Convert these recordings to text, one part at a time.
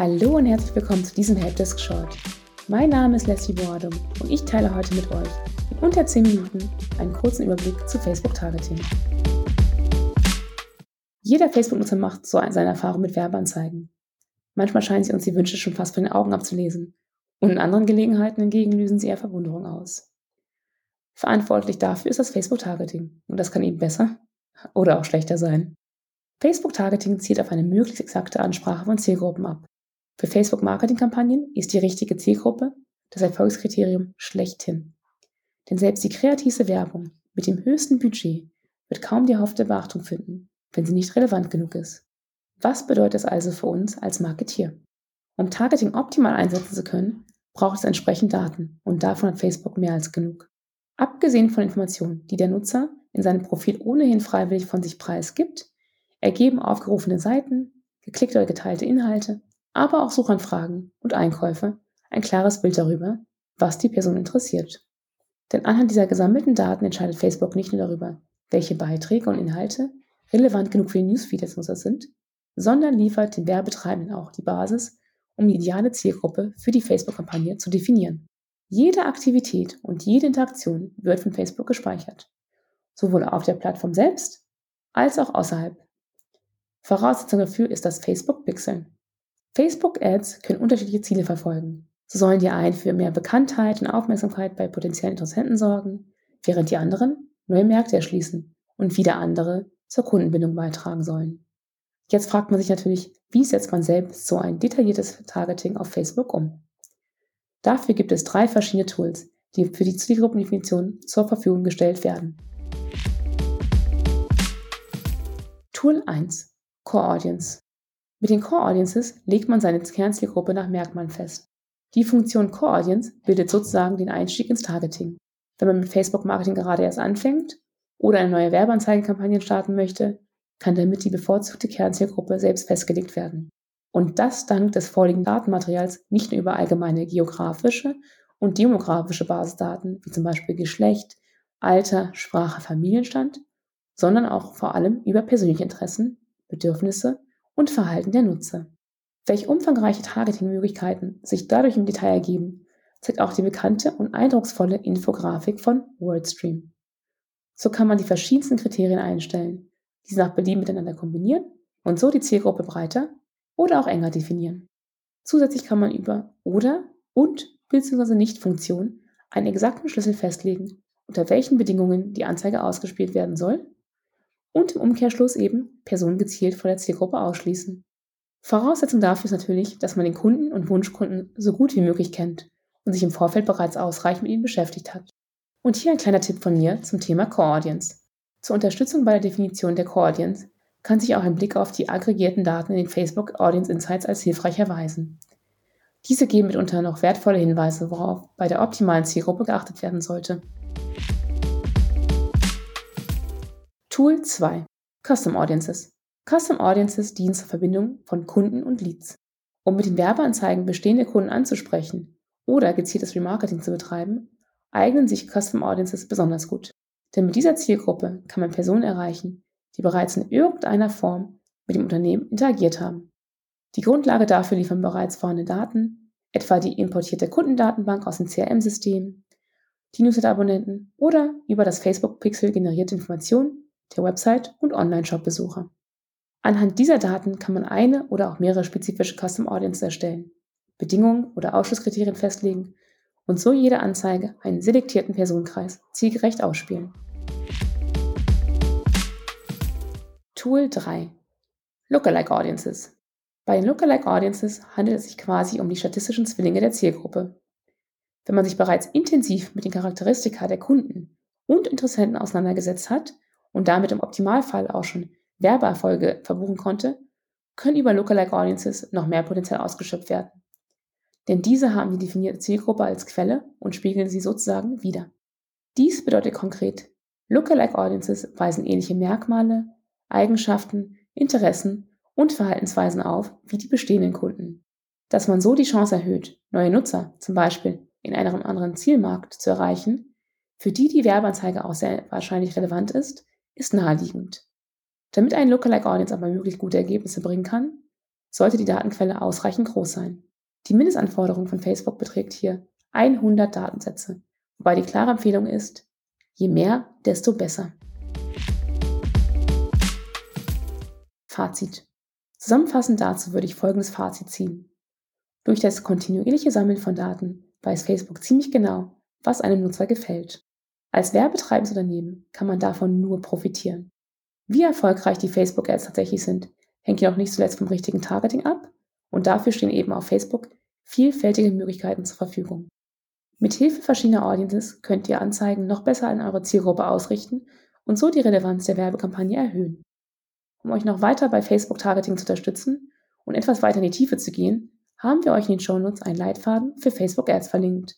Hallo und herzlich willkommen zu diesem Helpdesk Short. Mein Name ist Leslie Boadum und ich teile heute mit euch in unter 10 Minuten einen kurzen Überblick zu Facebook Targeting. Jeder Facebook-Nutzer macht so seine Erfahrung mit Werbeanzeigen. Manchmal scheinen sie uns die Wünsche schon fast von den Augen abzulesen und in anderen Gelegenheiten hingegen lösen sie eher Verwunderung aus. Verantwortlich dafür ist das Facebook Targeting und das kann eben besser oder auch schlechter sein. Facebook Targeting zielt auf eine möglichst exakte Ansprache von Zielgruppen ab. Für Facebook-Marketing-Kampagnen ist die richtige Zielgruppe das Erfolgskriterium schlechthin. Denn selbst die kreativste Werbung mit dem höchsten Budget wird kaum die erhoffte Beachtung finden, wenn sie nicht relevant genug ist. Was bedeutet das also für uns als Marketier? Um Targeting optimal einsetzen zu können, braucht es entsprechend Daten und davon hat Facebook mehr als genug. Abgesehen von Informationen, die der Nutzer in seinem Profil ohnehin freiwillig von sich preisgibt, ergeben aufgerufene Seiten, geklickte oder geteilte Inhalte, aber auch Suchanfragen und Einkäufe ein klares Bild darüber, was die Person interessiert. Denn anhand dieser gesammelten Daten entscheidet Facebook nicht nur darüber, welche Beiträge und Inhalte relevant genug für den Newsfeed des Nutzers sind, sondern liefert den Werbetreibenden auch die Basis, um die ideale Zielgruppe für die Facebook-Kampagne zu definieren. Jede Aktivität und jede Interaktion wird von Facebook gespeichert, sowohl auf der Plattform selbst als auch außerhalb. Voraussetzung dafür ist das Facebook Pixel. Facebook Ads können unterschiedliche Ziele verfolgen. So sollen die einen für mehr Bekanntheit und Aufmerksamkeit bei potenziellen Interessenten sorgen, während die anderen neue Märkte erschließen und wieder andere zur Kundenbindung beitragen sollen. Jetzt fragt man sich natürlich, wie setzt man selbst so ein detailliertes Targeting auf Facebook um? Dafür gibt es drei verschiedene Tools, die für die Zielgruppendefinition zur Verfügung gestellt werden. Tool 1 Core Audience. Mit den Core Audiences legt man seine Kernzielgruppe nach Merkmalen fest. Die Funktion Core Audience bildet sozusagen den Einstieg ins Targeting. Wenn man mit Facebook Marketing gerade erst anfängt oder eine neue Werbeanzeigenkampagne starten möchte, kann damit die bevorzugte Kernzielgruppe selbst festgelegt werden. Und das dank des vorliegenden Datenmaterials nicht nur über allgemeine geografische und demografische Basisdaten, wie zum Beispiel Geschlecht, Alter, Sprache, Familienstand, sondern auch vor allem über persönliche Interessen, Bedürfnisse und Verhalten der Nutzer. Welche umfangreiche Targeting-Möglichkeiten sich dadurch im Detail ergeben, zeigt auch die bekannte und eindrucksvolle Infografik von WordStream. So kann man die verschiedensten Kriterien einstellen, diese nach Belieben miteinander kombinieren und so die Zielgruppe breiter oder auch enger definieren. Zusätzlich kann man über oder und bzw. Nicht-Funktion einen exakten Schlüssel festlegen, unter welchen Bedingungen die Anzeige ausgespielt werden soll und im Umkehrschluss eben Personen gezielt vor der Zielgruppe ausschließen. Voraussetzung dafür ist natürlich, dass man den Kunden und Wunschkunden so gut wie möglich kennt und sich im Vorfeld bereits ausreichend mit ihnen beschäftigt hat. Und hier ein kleiner Tipp von mir zum Thema Core Audience. Zur Unterstützung bei der Definition der Core Audience kann sich auch ein Blick auf die aggregierten Daten in den Facebook Audience Insights als hilfreich erweisen. Diese geben mitunter noch wertvolle Hinweise, worauf bei der optimalen Zielgruppe geachtet werden sollte. Tool 2 Custom Audiences. Custom Audiences dienen zur Verbindung von Kunden und Leads. Um mit den Werbeanzeigen bestehende Kunden anzusprechen oder gezieltes Remarketing zu betreiben, eignen sich Custom Audiences besonders gut. Denn mit dieser Zielgruppe kann man Personen erreichen, die bereits in irgendeiner Form mit dem Unternehmen interagiert haben. Die Grundlage dafür liefern bereits vorhandene Daten, etwa die importierte Kundendatenbank aus dem CRM-System, die Newsletter-Abonnenten oder über das Facebook-Pixel generierte Informationen der Website und Online-Shop-Besucher. Anhand dieser Daten kann man eine oder auch mehrere spezifische Custom Audience erstellen, Bedingungen oder Ausschlusskriterien festlegen und so jede Anzeige einen selektierten Personenkreis zielgerecht ausspielen. Tool 3 Lookalike Audiences Bei den Lookalike Audiences handelt es sich quasi um die statistischen Zwillinge der Zielgruppe. Wenn man sich bereits intensiv mit den Charakteristika der Kunden und Interessenten auseinandergesetzt hat, und damit im Optimalfall auch schon Werbeerfolge verbuchen konnte, können über Lookalike Audiences noch mehr Potenzial ausgeschöpft werden. Denn diese haben die definierte Zielgruppe als Quelle und spiegeln sie sozusagen wieder. Dies bedeutet konkret, Lookalike Audiences weisen ähnliche Merkmale, Eigenschaften, Interessen und Verhaltensweisen auf wie die bestehenden Kunden. Dass man so die Chance erhöht, neue Nutzer, zum Beispiel in einem anderen Zielmarkt, zu erreichen, für die die Werbeanzeige auch sehr wahrscheinlich relevant ist, ist naheliegend. Damit ein Lookalike Audience aber möglichst gute Ergebnisse bringen kann, sollte die Datenquelle ausreichend groß sein. Die Mindestanforderung von Facebook beträgt hier 100 Datensätze, wobei die klare Empfehlung ist, je mehr, desto besser. Fazit. Zusammenfassend dazu würde ich folgendes Fazit ziehen. Durch das kontinuierliche Sammeln von Daten weiß Facebook ziemlich genau, was einem Nutzer gefällt. Als werbetreibendes Unternehmen kann man davon nur profitieren. Wie erfolgreich die Facebook-Ads tatsächlich sind, hängt jedoch nicht zuletzt vom richtigen Targeting ab und dafür stehen eben auf Facebook vielfältige Möglichkeiten zur Verfügung. Mit Hilfe verschiedener Audiences könnt ihr Anzeigen noch besser an eure Zielgruppe ausrichten und so die Relevanz der Werbekampagne erhöhen. Um euch noch weiter bei Facebook-Targeting zu unterstützen und etwas weiter in die Tiefe zu gehen, haben wir euch in den Shownotes einen Leitfaden für Facebook Ads verlinkt,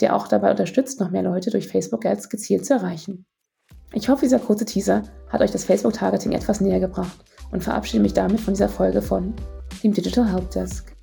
der auch dabei unterstützt, noch mehr Leute durch Facebook Ads gezielt zu erreichen. Ich hoffe, dieser kurze Teaser hat euch das Facebook-Targeting etwas näher gebracht und verabschiede mich damit von dieser Folge von dem Digital Helpdesk.